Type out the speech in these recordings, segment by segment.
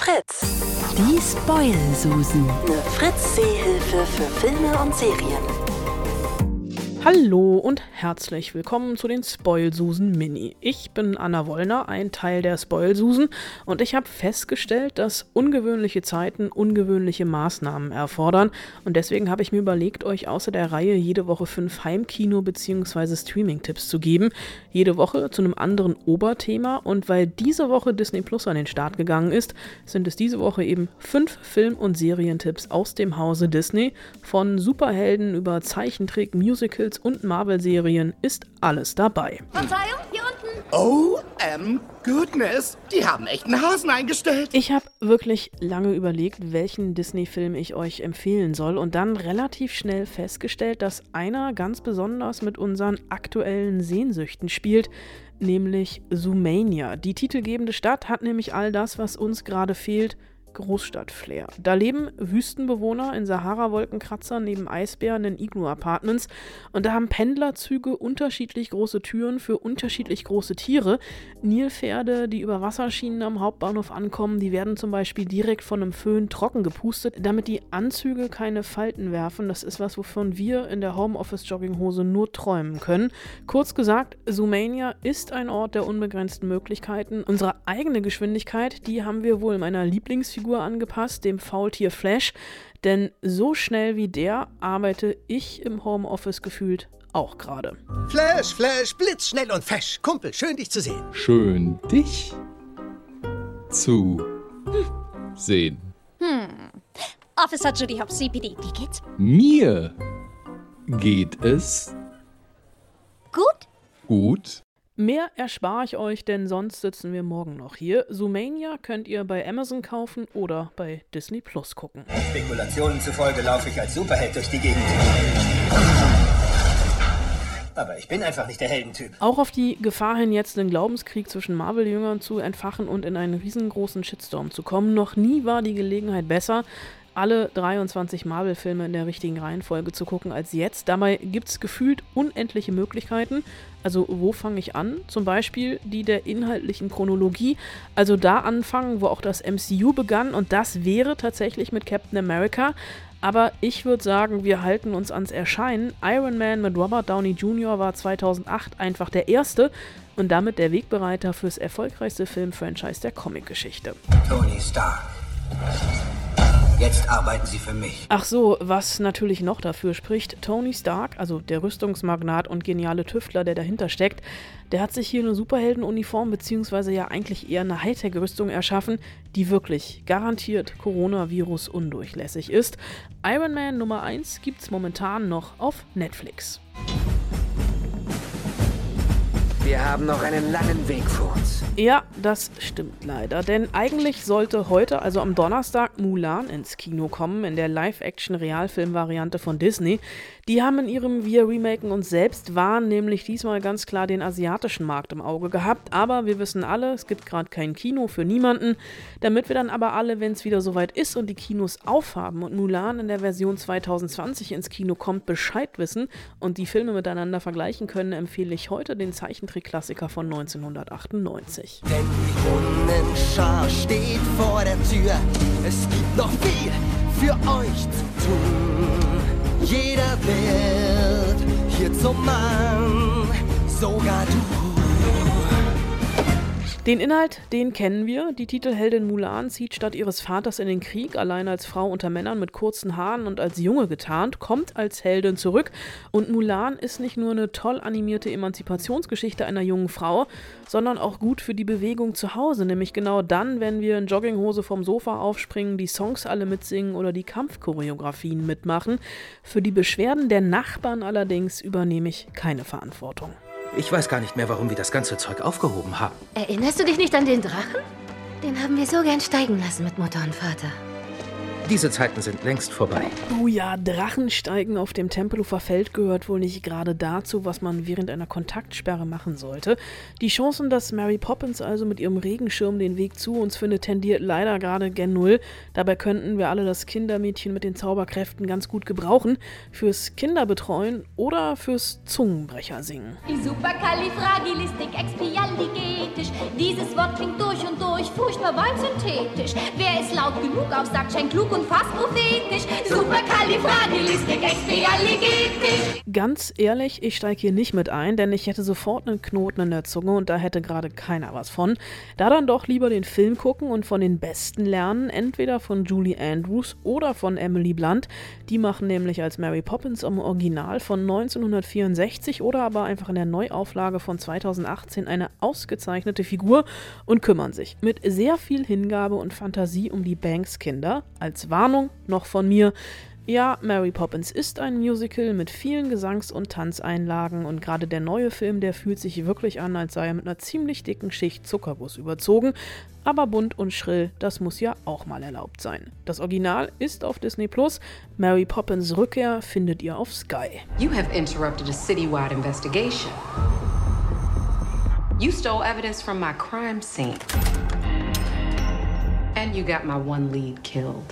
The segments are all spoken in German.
Fritz. Die Spoil-Susen. Eine Fritz-Seehilfe für Filme und Serien. Hallo und herzlich willkommen zu den Spoilsusen Mini. Ich bin Anna Wollner, ein Teil der Spoilsusen, und ich habe festgestellt, dass ungewöhnliche Zeiten ungewöhnliche Maßnahmen erfordern. Und deswegen habe ich mir überlegt, euch außer der Reihe jede Woche fünf Heimkino- bzw. Streaming-Tipps zu geben. Jede Woche zu einem anderen Oberthema. Und weil diese Woche Disney Plus an den Start gegangen ist, sind es diese Woche eben fünf Film- und Serientipps aus dem Hause Disney. Von Superhelden über Zeichentrick, Musicals, Musicals und Marvel-Serien ist alles dabei. Verzeihung, hier unten. Oh, ähm, goodness. Die haben echt einen Hasen eingestellt. Ich habe wirklich lange überlegt, welchen Disney-Film ich euch empfehlen soll und dann relativ schnell festgestellt, dass einer ganz besonders mit unseren aktuellen Sehnsüchten spielt, nämlich Zoomania. Die titelgebende Stadt hat nämlich all das, was uns gerade fehlt – Großstadtflair. Da leben Wüstenbewohner in Sahara-Wolkenkratzern neben Eisbären in Iglu-Apartments und da haben Pendlerzüge unterschiedlich große Türen für unterschiedlich große Tiere. Nilpferde, die über Wasserschienen am Hauptbahnhof ankommen, die werden zum Beispiel direkt von einem Föhn trocken gepustet, damit die Anzüge keine Falten werfen. Das ist was, wovon wir in der Homeoffice-Jogginghose nur träumen können. Kurz gesagt, Zoomania ist ein Ort der unbegrenzten Möglichkeiten. Unsere eigene Geschwindigkeit, die haben wir wohl in meiner Lieblingsfigur Figur angepasst, dem Faultier Flash. Denn so schnell wie der arbeite ich im Homeoffice gefühlt auch gerade. Flash, Flash, blitzschnell und fesch. Kumpel, schön dich zu sehen. Schön dich zu sehen. Hm. Officer Judy Hopps, CPD, wie geht's? Mir geht es Gut? gut. Mehr erspare ich euch, denn sonst sitzen wir morgen noch hier. Zoomania könnt ihr bei Amazon kaufen oder bei Disney Plus gucken. Spekulationen zufolge laufe ich als Superheld durch die Gegend. Aber ich bin einfach nicht der Heldentyp. Auch auf die Gefahr hin, jetzt den Glaubenskrieg zwischen Marvel-Jüngern zu entfachen und in einen riesengroßen Shitstorm zu kommen. Noch nie war die Gelegenheit besser alle 23 Marvel-Filme in der richtigen Reihenfolge zu gucken als jetzt. Dabei gibt es gefühlt unendliche Möglichkeiten. Also wo fange ich an? Zum Beispiel die der inhaltlichen Chronologie. Also da anfangen, wo auch das MCU begann. Und das wäre tatsächlich mit Captain America. Aber ich würde sagen, wir halten uns ans Erscheinen. Iron Man mit Robert Downey Jr. war 2008 einfach der erste und damit der Wegbereiter fürs erfolgreichste Filmfranchise der Comicgeschichte. Tony Stark. Jetzt arbeiten Sie für mich. Ach so, was natürlich noch dafür spricht, Tony Stark, also der Rüstungsmagnat und geniale Tüftler, der dahinter steckt, der hat sich hier eine Superheldenuniform beziehungsweise ja eigentlich eher eine Hightech-Rüstung erschaffen, die wirklich garantiert Coronavirus undurchlässig ist. Iron Man Nummer 1 gibt's momentan noch auf Netflix. Wir haben noch einen langen Weg vor uns. Ja, das stimmt leider. Denn eigentlich sollte heute, also am Donnerstag, Mulan ins Kino kommen, in der Live-Action-Realfilm-Variante von Disney. Die haben in ihrem Wir remaken uns selbst waren nämlich diesmal ganz klar den asiatischen Markt im Auge gehabt. Aber wir wissen alle, es gibt gerade kein Kino für niemanden. Damit wir dann aber alle, wenn es wieder soweit ist und die Kinos aufhaben und Mulan in der Version 2020 ins Kino kommt, Bescheid wissen und die Filme miteinander vergleichen können, empfehle ich heute den Zeichentrick-Klassiker von 1998. Denn die Unmenschar steht vor der Tür. Es gibt noch viel für euch zu tun. Jeder wird hier zum Mann, sogar du. Den Inhalt, den kennen wir. Die Titelheldin Mulan zieht statt ihres Vaters in den Krieg, allein als Frau unter Männern mit kurzen Haaren und als Junge getarnt, kommt als Heldin zurück. Und Mulan ist nicht nur eine toll animierte Emanzipationsgeschichte einer jungen Frau, sondern auch gut für die Bewegung zu Hause, nämlich genau dann, wenn wir in Jogginghose vom Sofa aufspringen, die Songs alle mitsingen oder die Kampfchoreografien mitmachen. Für die Beschwerden der Nachbarn allerdings übernehme ich keine Verantwortung. Ich weiß gar nicht mehr, warum wir das ganze Zeug aufgehoben haben. Erinnerst du dich nicht an den Drachen? Den haben wir so gern steigen lassen mit Mutter und Vater. Diese Zeiten sind längst vorbei. Oh ja, Drachensteigen auf dem Tempelhofer Feld gehört wohl nicht gerade dazu, was man während einer Kontaktsperre machen sollte. Die Chancen, dass Mary Poppins also mit ihrem Regenschirm den Weg zu uns findet, tendiert leider gerade gen Null. Dabei könnten wir alle das Kindermädchen mit den Zauberkräften ganz gut gebrauchen. Fürs Kinderbetreuen oder fürs Zungenbrecher singen. Superkalifragilistikexpialigetisch. Dieses Wort klingt durch durch furchtbar synthetisch. Wer es laut genug aufsagt, scheint klug und fast prophetisch. Superkalifragilistikexpialigetisch. Ganz ehrlich, ich steige hier nicht mit ein, denn ich hätte sofort einen Knoten in der Zunge und da hätte gerade keiner was von. Da dann doch lieber den Film gucken und von den Besten lernen, entweder von Julie Andrews oder von Emily Blunt. Die machen nämlich als Mary Poppins im Original von 1964 oder aber einfach in der Neuauflage von 2018 eine ausgezeichnete Figur und kümmern sich mit sehr viel Hingabe und Fantasie um die Banks-Kinder. Als Warnung noch von mir. Ja, Mary Poppins ist ein Musical mit vielen Gesangs- und Tanzeinlagen und gerade der neue Film, der fühlt sich wirklich an, als sei er mit einer ziemlich dicken Schicht Zuckerguss überzogen. Aber bunt und schrill, das muss ja auch mal erlaubt sein. Das Original ist auf Disney Plus. Mary Poppins Rückkehr findet ihr auf Sky. You have interrupted a citywide investigation. You stole evidence from my crime scene.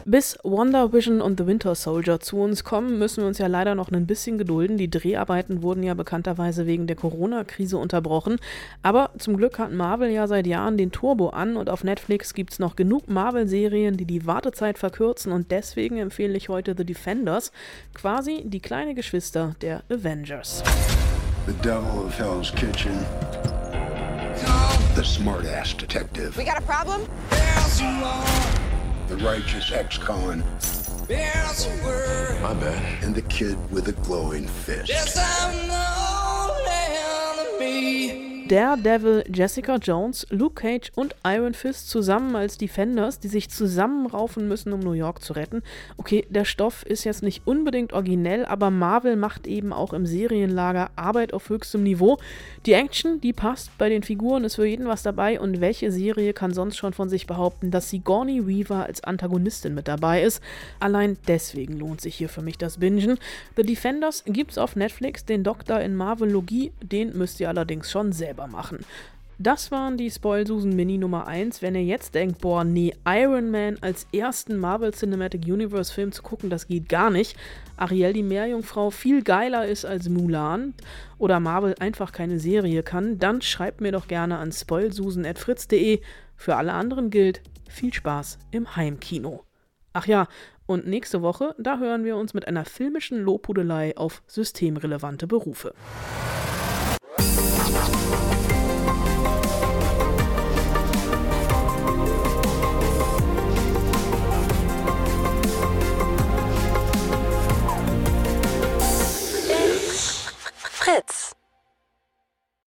Bis Wonder Vision und The Winter Soldier zu uns kommen, müssen wir uns ja leider noch ein bisschen gedulden. Die Dreharbeiten wurden ja bekannterweise wegen der Corona-Krise unterbrochen. Aber zum Glück hat Marvel ja seit Jahren den Turbo an und auf Netflix gibt es noch genug Marvel-Serien, die die Wartezeit verkürzen und deswegen empfehle ich heute The Defenders, quasi die kleine Geschwister der Avengers. The Devil of Hell's Kitchen. The smart-ass detective. We got a problem? The righteous ex-con. My bad. And the kid with a glowing fist. Daredevil, Jessica Jones, Luke Cage und Iron Fist zusammen als Defenders, die sich zusammenraufen müssen, um New York zu retten. Okay, der Stoff ist jetzt nicht unbedingt originell, aber Marvel macht eben auch im Serienlager Arbeit auf höchstem Niveau. Die Action, die passt bei den Figuren, ist für jeden was dabei und welche Serie kann sonst schon von sich behaupten, dass Sigourney Weaver als Antagonistin mit dabei ist? Allein deswegen lohnt sich hier für mich das Bingen. The Defenders gibt's auf Netflix, den Doktor in Marvelogie, den müsst ihr allerdings schon selber machen. Das waren die Spoilsusen Mini Nummer 1. Wenn ihr jetzt denkt, boah, nee, Iron Man als ersten Marvel Cinematic Universe Film zu gucken, das geht gar nicht. Ariel die Meerjungfrau viel geiler ist als Mulan oder Marvel einfach keine Serie kann, dann schreibt mir doch gerne an spoilsusen.fritz.de. Für alle anderen gilt, viel Spaß im Heimkino. Ach ja, und nächste Woche, da hören wir uns mit einer filmischen Lobhudelei auf systemrelevante Berufe.